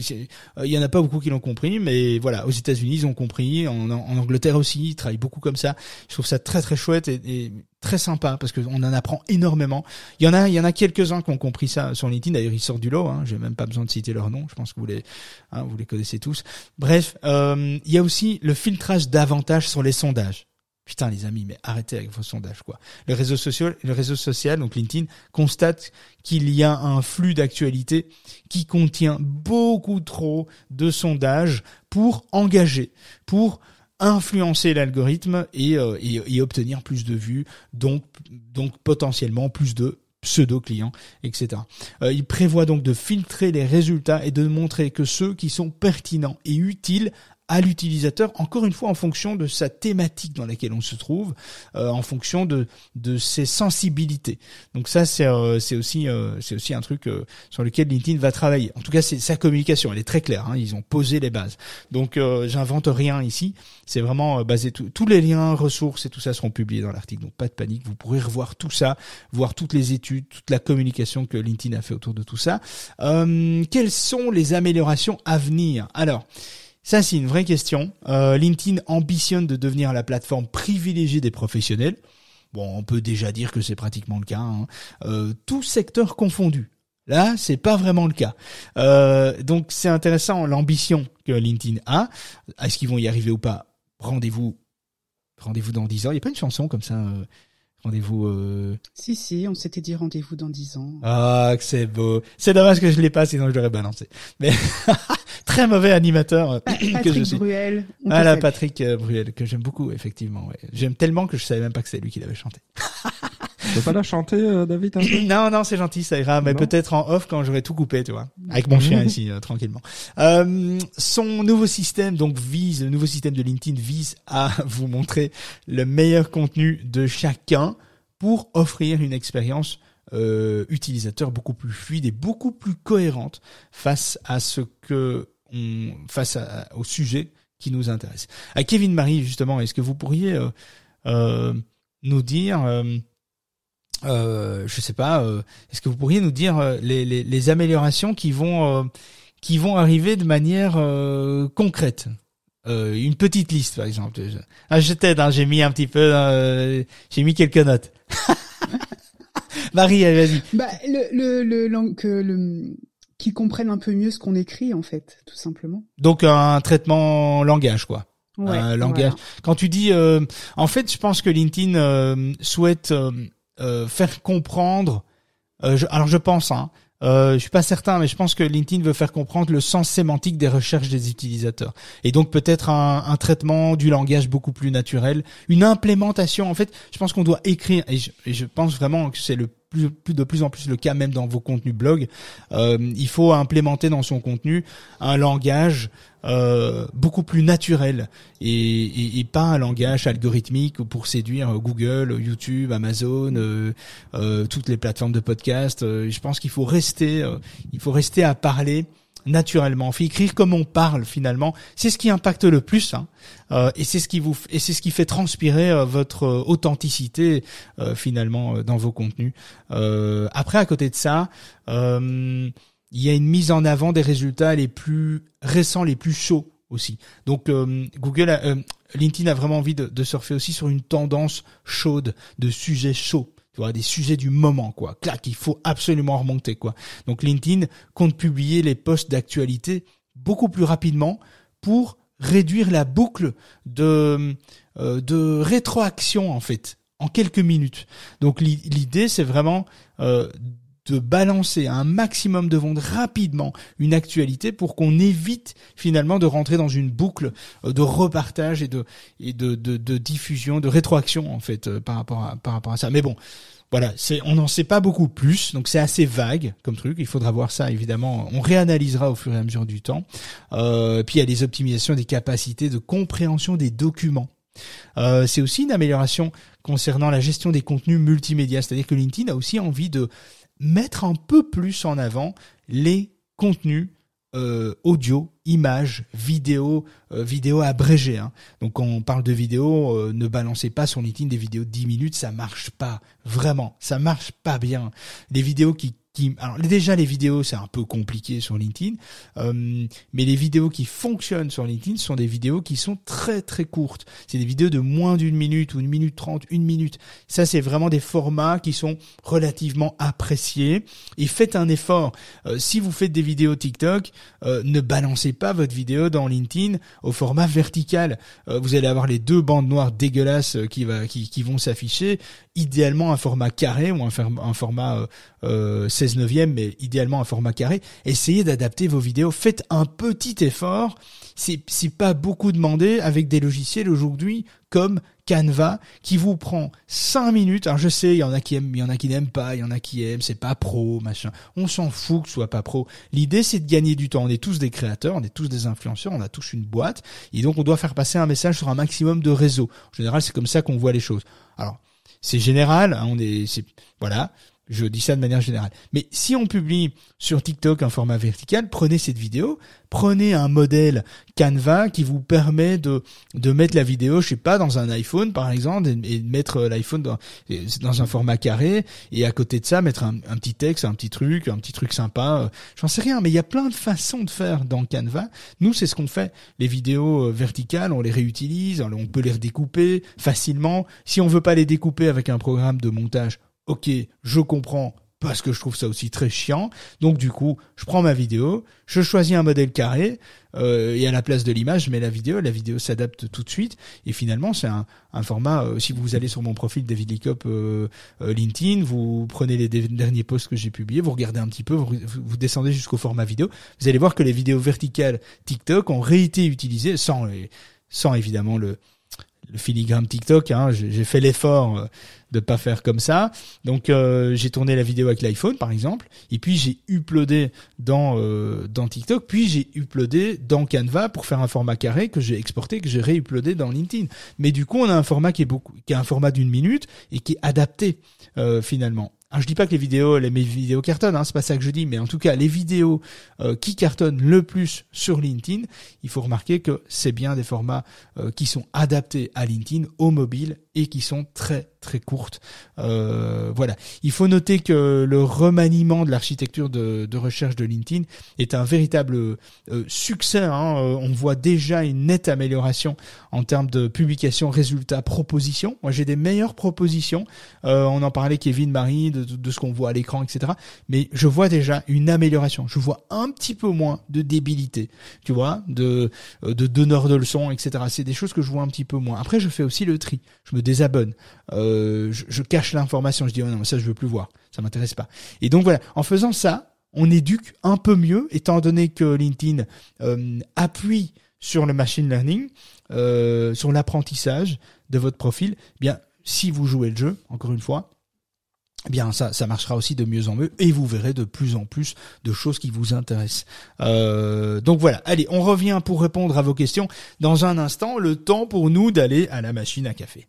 euh, il y en a pas beaucoup qui l'ont compris, mais voilà, aux États-Unis ils ont compris, en, en Angleterre aussi, ils travaillent beaucoup comme ça. Je trouve ça très très chouette et, et très sympa parce qu'on en apprend énormément. Il y en a, il y en a quelques-uns qui ont compris ça sur LinkedIn. D'ailleurs, ils sortent du lot. Hein. J'ai même pas besoin de citer leur nom. Je pense que vous les, hein, vous les connaissez tous. Bref, euh, il y a aussi le filtrage davantage sur les sondages. Putain, les amis, mais arrêtez avec vos sondages, quoi. Le réseau social, le réseau social, donc LinkedIn, constate qu'il y a un flux d'actualité qui contient beaucoup trop de sondages pour engager, pour influencer l'algorithme et, euh, et, obtenir plus de vues, donc, donc potentiellement plus de pseudo-clients, etc. Euh, il prévoit donc de filtrer les résultats et de montrer que ceux qui sont pertinents et utiles à l'utilisateur, encore une fois en fonction de sa thématique dans laquelle on se trouve, euh, en fonction de de ses sensibilités. Donc ça c'est euh, aussi euh, c'est aussi un truc euh, sur lequel LinkedIn va travailler. En tout cas c'est sa communication, elle est très claire. Hein, ils ont posé les bases. Donc euh, j'invente rien ici. C'est vraiment basé tous les liens, ressources et tout ça seront publiés dans l'article. Donc pas de panique, vous pourrez revoir tout ça, voir toutes les études, toute la communication que LinkedIn a fait autour de tout ça. quelles sont les améliorations à venir? Alors ça, c'est une vraie question. Euh, LinkedIn ambitionne de devenir la plateforme privilégiée des professionnels. Bon, on peut déjà dire que c'est pratiquement le cas. Hein. Euh, tout secteur confondu. Là, c'est pas vraiment le cas. Euh, donc, c'est intéressant l'ambition que LinkedIn a. Est-ce qu'ils vont y arriver ou pas? Rendez-vous, rendez-vous dans 10 ans. Il n'y a pas une chanson comme ça. Euh, rendez-vous. Euh... Si si, on s'était dit rendez-vous dans 10 ans. Ah, que c'est beau. C'est dommage que je l'ai pas, sinon je l'aurais balancé. Mais très mauvais animateur euh, Patrick que je suis. Bruel. on Ah là, te Patrick euh, Bruel, que j'aime beaucoup, effectivement. Ouais. J'aime tellement que je savais même pas que c'est lui qui l'avait chanté. Tu peux pas la chanter, euh, David un peu non, non, c'est gentil, ça ira, mais peut-être en off quand j'aurai tout coupé, tu vois, avec mon chien ici, euh, tranquillement. Euh, son nouveau système, donc vise, le nouveau système de LinkedIn vise à vous montrer le meilleur contenu de chacun pour offrir une expérience euh, utilisateur beaucoup plus fluide et beaucoup plus cohérente face à ce que face à- au sujet qui nous intéresse. À Kevin Marie, justement, est-ce que vous pourriez euh, euh, nous dire euh, euh, je sais pas, euh, est-ce que vous pourriez nous dire les, les, les améliorations qui vont qui vont arriver de manière concrète? Une petite liste, par exemple. Ah, je t'aide, hein, j'ai mis un petit peu, j'ai mis quelques notes. Marie, allez, vas-y. Bah, le, le, le, le, qu'ils comprennent un peu mieux ce qu'on écrit, en fait, tout simplement. Donc un traitement langage, quoi. Ouais, un langage. Quand tu dis, euh, en fait, je pense que LinkedIn euh, souhaite euh, euh, faire comprendre. euh, je- alors je pense, hein, euh, je suis pas certain, mais je pense que LinkedIn veut faire comprendre le sens sémantique des recherches des utilisateurs. Et donc peut-être un, traitement du langage beaucoup plus naturel, une implémentation. En fait, je pense qu'on doit écrire, et je, pense vraiment que c'est de plus en plus le cas même dans vos contenus blog. Euh, il faut implémenter dans son contenu un langage euh, beaucoup plus naturel et, et, et pas un langage algorithmique pour séduire Google, YouTube, Amazon, euh, euh, toutes les plateformes de podcast. Euh, je pense qu'il faut rester, euh, il faut rester à parler naturellement. Il faut écrire comme on parle finalement. C'est ce qui impacte le plus, hein. Euh, et c'est ce qui vous et c'est ce qui fait transpirer euh, votre euh, authenticité euh, finalement euh, dans vos contenus. Euh, après, à côté de ça. Il y a une mise en avant des résultats les plus récents, les plus chauds aussi. Donc euh, Google, a, euh, LinkedIn a vraiment envie de, surfer aussi sur une tendance chaude de sujets chauds. Tu vois, des sujets du moment, quoi. Clac, il faut absolument remonter, quoi. Donc LinkedIn compte publier les posts d'actualité beaucoup plus rapidement pour réduire la boucle de euh, de rétroaction en fait en quelques minutes. Donc l'i- l'idée c'est vraiment euh, de balancer un maximum de ventes rapidement une actualité pour qu'on évite finalement de rentrer dans une boucle euh, de repartage et de et de, de, de diffusion, de rétroaction en fait euh, par rapport à par rapport à ça. Mais bon, voilà, c'est on n'en sait pas beaucoup plus, donc c'est assez vague comme truc. Il faudra voir ça évidemment. On réanalysera au fur et à mesure du temps. Euh, puis il y a les optimisations des capacités de compréhension des documents. Euh, c'est aussi une amélioration concernant la gestion des contenus multimédia, c'est-à-dire que LinkedIn a aussi envie de mettre un peu plus en avant les contenu euh, audio, images, vidéo, euh, vidéo. Hein. Donc quand on parle de vidéo, euh, ne balancez pas sur LinkedIn des vidéos de 10 minutes, ça marche pas. Vraiment, ça marche pas bien. Les vidéos qui alors déjà les vidéos c'est un peu compliqué sur LinkedIn, euh, mais les vidéos qui fonctionnent sur LinkedIn sont des vidéos qui sont très très courtes. C'est des vidéos de moins d'une minute ou une minute trente, une minute. Ça c'est vraiment des formats qui sont relativement appréciés. Et faites un effort. Euh, si vous faites des vidéos TikTok, euh, ne balancez pas votre vidéo dans LinkedIn au format vertical. vous allez avoir les deux bandes noires dégueulasses qui va qui, qui vont s'afficher. Idéalement un format carré ou un, un format 16 neuvième, mais idéalement un format carré. Essayez d'adapter vos vidéos. Faites un petit effort. C'est, c'est pas beaucoup demandé avec des logiciels aujourd'hui comme Canva qui vous prend 5 minutes. Alors je sais, il y en a qui aiment, il y en a qui n'aiment pas, il y en a qui aiment, c'est pas pro, machin. On s'en fout que ce soit pas pro. L'idée c'est de gagner du temps. On est tous des créateurs, on est tous des influenceurs, on a tous une boîte et donc on doit faire passer un message sur un maximum de réseaux. En général, c'est comme ça qu'on voit les choses. Alors, c'est général, hein, on est, c'est, voilà. Je dis ça de manière générale. Mais si on publie sur TikTok un format vertical, prenez cette vidéo, prenez un modèle Canva qui vous permet de, de mettre la vidéo, je sais pas, dans un iPhone par exemple, et, de mettre l'iPhone dans, dans un format carré, et à côté de ça, mettre un, un petit texte, un petit truc, un petit truc sympa. Euh, j'en sais rien, mais il y a plein de façons de faire dans Canva. Nous, c'est ce qu'on fait. Les vidéos euh, verticales, on les réutilise, on peut les redécouper facilement. Si on veut pas les découper avec un programme de montage, ok, je comprends parce que je trouve ça aussi très chiant. Donc du coup, je prends ma vidéo, je choisis un modèle carré euh, et à la place de l'image, je mets la vidéo. La vidéo s'adapte tout de suite et finalement, c'est un, format. Euh, si vous allez sur mon profil David Licop euh, LinkedIn, vous prenez les derniers posts que j'ai publiés, vous regardez un petit peu, vous, descendez jusqu'au format vidéo. Vous allez voir que les vidéos verticales TikTok ont réété utilisées sans évidemment le le filigrane TikTok. Hein, j'ai fait l'effort euh, de pas faire comme ça. Donc euh, j'ai tourné la vidéo avec l'iPhone par exemple, et puis j'ai uploadé dans euh, dans TikTok, puis j'ai uploadé dans Canva pour faire un format carré que j'ai exporté, que j'ai réuploadé dans LinkedIn. Mais du coup on a un format qui est beaucoup, qui est un format d'une minute et qui est adapté finalement. Alors je dis pas que les vidéos, les mes vidéos cartonnent, hein, c'est pas ça que je dis, mais en tout cas les vidéos euh, qui cartonnent le plus sur LinkedIn, il faut remarquer que c'est bien des formats euh, qui sont adaptés à LinkedIn, au mobile et qui sont très très courtes. Euh, voilà. Il faut noter que le remaniement de l'architecture de, recherche de LinkedIn est un véritable euh, succès. Hein. Euh, on voit déjà une nette amélioration en termes de publication, résultats, propositions. Moi, j'ai des meilleures propositions. On en parlait, Kevin, Marie, de, ce qu'on voit à l'écran, etc. Mais je vois déjà une amélioration. Je vois un petit peu moins de débilité, tu vois, de, de donneurs de leçons, etc. C'est des choses que je vois un petit peu moins. Après, je fais aussi le tri. Désabonne. Euh, je, cache l'information. Je dis oh non, ça je veux plus voir, ça m'intéresse pas. Et donc voilà, en faisant ça, on éduque un peu mieux, étant donné que LinkedIn euh, appuie sur le machine learning, euh, sur l'apprentissage de votre profil. Eh bien, si vous jouez le jeu, encore une fois, eh bien ça, ça marchera aussi de mieux en mieux et vous verrez de plus en plus de choses qui vous intéressent. Euh, donc voilà, allez, on revient pour répondre à vos questions dans un instant. Le temps pour nous d'aller à la machine à café.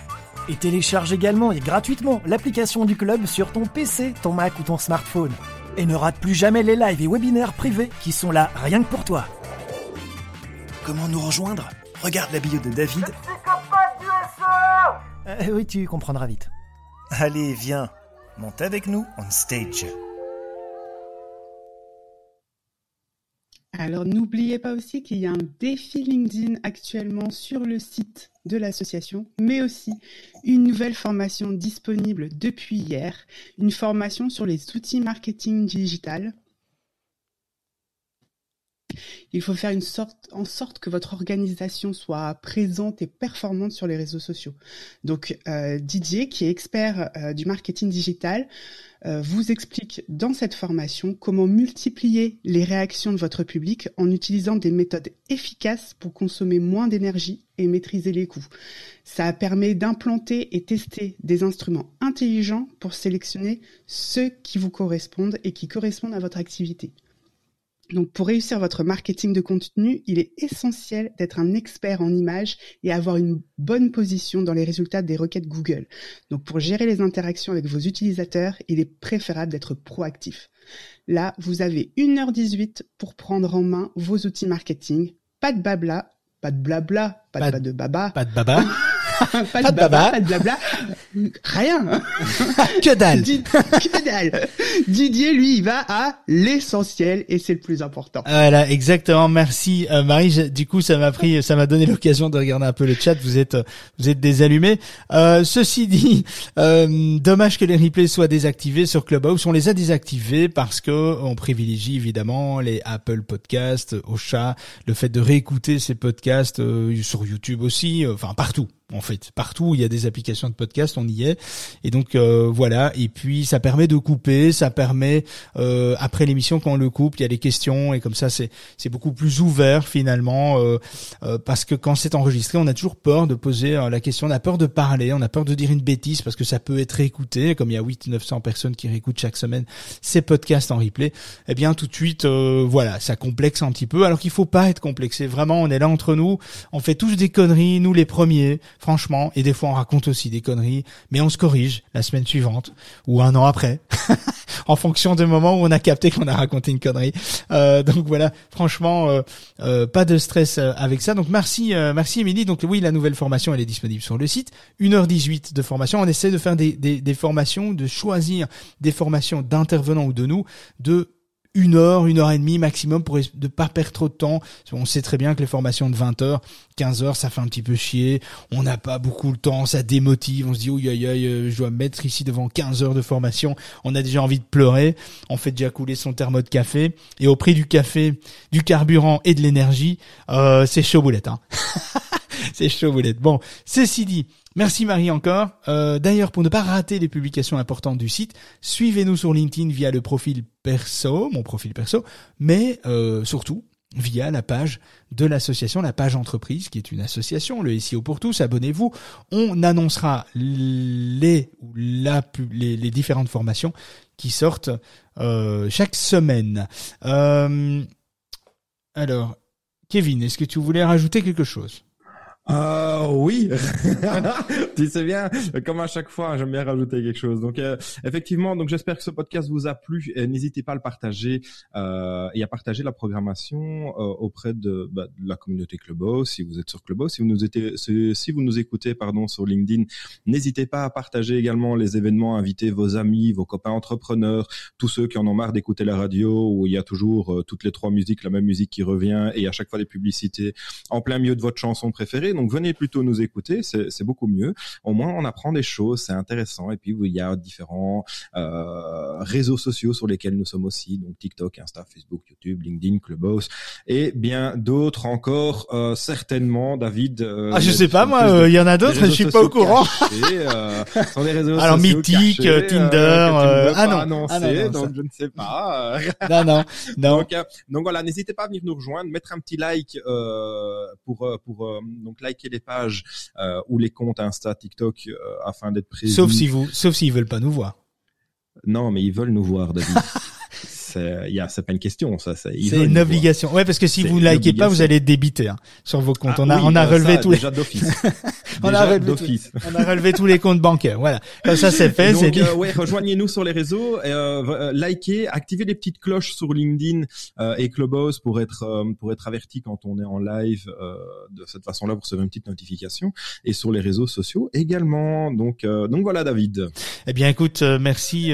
Et télécharge également et gratuitement l'application du club sur ton PC, ton Mac ou ton smartphone. Et ne rate plus jamais les lives et webinaires privés qui sont là rien que pour toi. Comment nous rejoindre? Regarde la bio de David. Euh, oui, tu comprendras vite. Allez, viens, monte avec nous on stage. Alors n'oubliez pas aussi qu'il y a un défi LinkedIn actuellement sur le site de l'association, mais aussi une nouvelle formation disponible depuis hier, une formation sur les outils marketing digital. Il faut faire en sorte que votre organisation soit présente et performante sur les réseaux sociaux. Donc euh, Didier, qui est expert euh, du marketing digital, euh, vous explique dans cette formation comment multiplier les réactions de votre public en utilisant des méthodes efficaces pour consommer moins d'énergie et maîtriser les coûts. Ça permet d'implanter et tester des instruments intelligents pour sélectionner ceux qui vous correspondent et qui correspondent à votre activité. Donc, pour réussir votre marketing de contenu, il est essentiel d'être un expert en images et avoir une bonne position dans les résultats des requêtes Google. Donc, pour gérer les interactions avec vos utilisateurs, il est préférable d'être proactif. Là, vous avez 1h18 pour prendre en main vos outils marketing. Pas de blabla, pas de blabla, pas, de, pas de baba. Pas de baba. pas, de baba, pas de blabla, rien. que dalle. que dalle. Didier, lui, il va à l'essentiel et c'est le plus important. Voilà, exactement. Merci euh, Marie. Du coup, ça m'a pris, ça m'a donné l'occasion de regarder un peu le chat. Vous êtes, vous êtes désallumés. Euh, ceci dit, euh, dommage que les replays soient désactivés sur Clubhouse. On les a désactivés parce que on privilégie évidemment les Apple Podcasts, au chat, le fait de réécouter ces podcasts euh, sur YouTube aussi, euh, enfin partout en fait. Partout où il y a des applications de podcast, on y est. Et donc euh, voilà. Et puis ça permet de couper, ça permet euh, après l'émission quand on le coupe, il y a les questions et comme ça c'est beaucoup plus ouvert finalement euh, parce que quand c'est enregistré, on a toujours peur de poser la question, on a peur de parler, on a peur de dire une bêtise parce que ça peut être écouté. Comme il y a 8 900 personnes qui réécoutent chaque semaine ces podcasts en replay, eh bien tout de suite voilà, ça complexe un petit peu. Alors qu'il faut pas être complexé. Vraiment, on est là entre nous, on fait tous des conneries, nous les premiers franchement, et des fois on raconte aussi des conneries, mais on se corrige la semaine suivante ou un an après, en fonction du moment où on a capté qu'on a raconté une connerie. Euh, donc voilà, franchement, euh, euh, pas de stress avec ça. Donc merci, merci Émilie. Donc oui, la nouvelle formation, elle est disponible sur le site. 1h18 de formation. On essaie de faire des, des, des formations, de choisir des formations d'intervenants ou de nous, de une heure, une heure et demie maximum pour ne pas perdre trop de temps. On sait très bien que les formations de 20 heures, 15 heures, ça fait un petit peu chier. On n'a pas beaucoup le temps, ça démotive. On se dit, oui, aïe, aïe, je dois me mettre ici devant 15 heures de formation. On a déjà envie de pleurer. On fait déjà couler son thermo de café. Et au prix du café, du carburant et de l'énergie, euh, c'est chaud boulette. Hein c'est chaud boulette. Bon, ceci dit, Merci Marie encore. Euh, D'ailleurs, pour ne pas rater les publications importantes du site, suivez-nous sur LinkedIn via le profil perso, mon profil perso, mais euh, surtout via la page de l'association, la page entreprise, qui est une association, le SEO pour tous. Abonnez-vous. On annoncera les différentes formations qui sortent euh, chaque semaine. Alors, Kevin, est-ce que tu voulais rajouter quelque chose? Euh, oui, tu sais bien, comme à chaque fois, j'aime bien rajouter quelque chose. Donc, euh, effectivement, donc j'espère que ce podcast vous a plu. N'hésitez pas à le partager euh, et à partager la programmation euh, auprès de, bah, de, la communauté Clubhouse. Si vous êtes sur Clubhouse, si vous nous, étiez, si vous nous écoutez, pardon, sur LinkedIn, n'hésitez pas à partager également les événements, inviter vos amis, vos copains entrepreneurs, tous ceux qui en ont marre d'écouter la radio où il y a toujours euh, toutes les trois musiques, la même musique qui revient et à chaque fois des publicités en plein milieu de votre chanson préférée. Donc venez plutôt nous écouter, c'est beaucoup mieux. Au moins on apprend des choses, c'est intéressant. Et puis il y a différents euh, réseaux sociaux sur lesquels nous sommes aussi, donc TikTok, Insta, Facebook, YouTube, LinkedIn, Clubhouse et bien d'autres encore. Euh, certainement, David. Euh, ah je sais pas moi, il y en a d'autres, je suis pas au courant. euh, sont des réseaux Alors mythique, cachés, Tinder, ah non, ah non, donc je ne sais pas. non non non. Donc, donc voilà, n'hésitez pas à venir nous rejoindre, mettre un petit like pour pour donc liker les pages euh, ou les comptes Insta, TikTok euh, afin d'être prévenus. Sauf si vous, sauf s'ils veulent pas nous voir. Non, mais ils veulent nous voir, David. il y a c'est pas une question ça c'est une obligation. Ouais parce que si vous likez pas vous allez débiter hein, sur vos comptes. Ah, on a on a relevé tous les on a relevé tous, on a relevé tous les comptes bancaires voilà. Comme ça c'est fait c'est euh, ouais rejoignez-nous sur les réseaux euh, euh, likez activez les petites cloches sur LinkedIn euh, et Clubhouse pour être euh, pour être averti quand on est en live de cette façon-là vous recevez une petite notification et sur les réseaux sociaux également. Donc donc voilà David. Eh bien écoute merci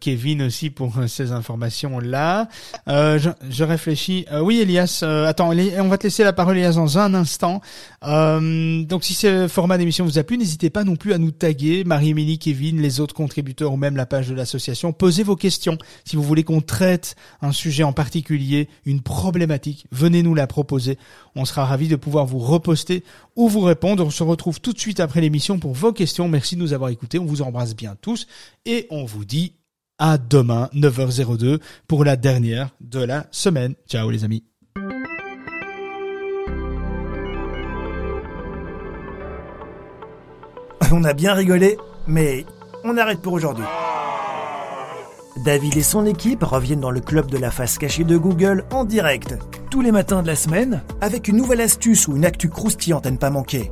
Kevin aussi pour ces informations question là. Euh, je, je, réfléchis. Euh, oui, Elias. Euh, attends, on va te laisser la parole, Elias, dans un instant. Euh, donc, si ce format d'émission vous a plu, n'hésitez pas non plus à nous taguer, Marie-Émilie, Kevin, les autres contributeurs ou même la page de l'association. Posez vos questions. Si vous voulez qu'on traite un sujet en particulier, une problématique, venez nous la proposer. On sera ravis de pouvoir vous reposter ou vous répondre. On se retrouve tout de suite après l'émission pour vos questions. Merci de nous avoir écoutés. On vous embrasse bien tous et on vous dit à demain 9h02 pour la dernière de la semaine. Ciao les amis. On a bien rigolé, mais on arrête pour aujourd'hui. David et son équipe reviennent dans le club de la face cachée de Google en direct, tous les matins de la semaine, avec une nouvelle astuce ou une actu croustillante à ne pas manquer.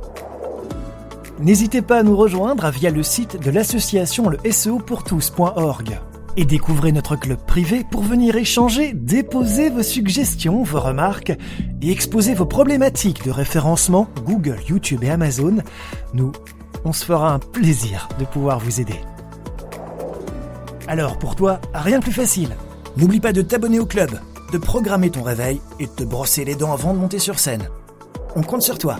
N'hésitez pas à nous rejoindre via le site de l'association le SEOpourtous.org et découvrez notre club privé pour venir échanger, déposer vos suggestions, vos remarques et exposer vos problématiques de référencement Google, YouTube et Amazon. Nous, on se fera un plaisir de pouvoir vous aider. Alors pour toi, rien de plus facile. N'oublie pas de t'abonner au club, de programmer ton réveil et de te brosser les dents avant de monter sur scène. On compte sur toi.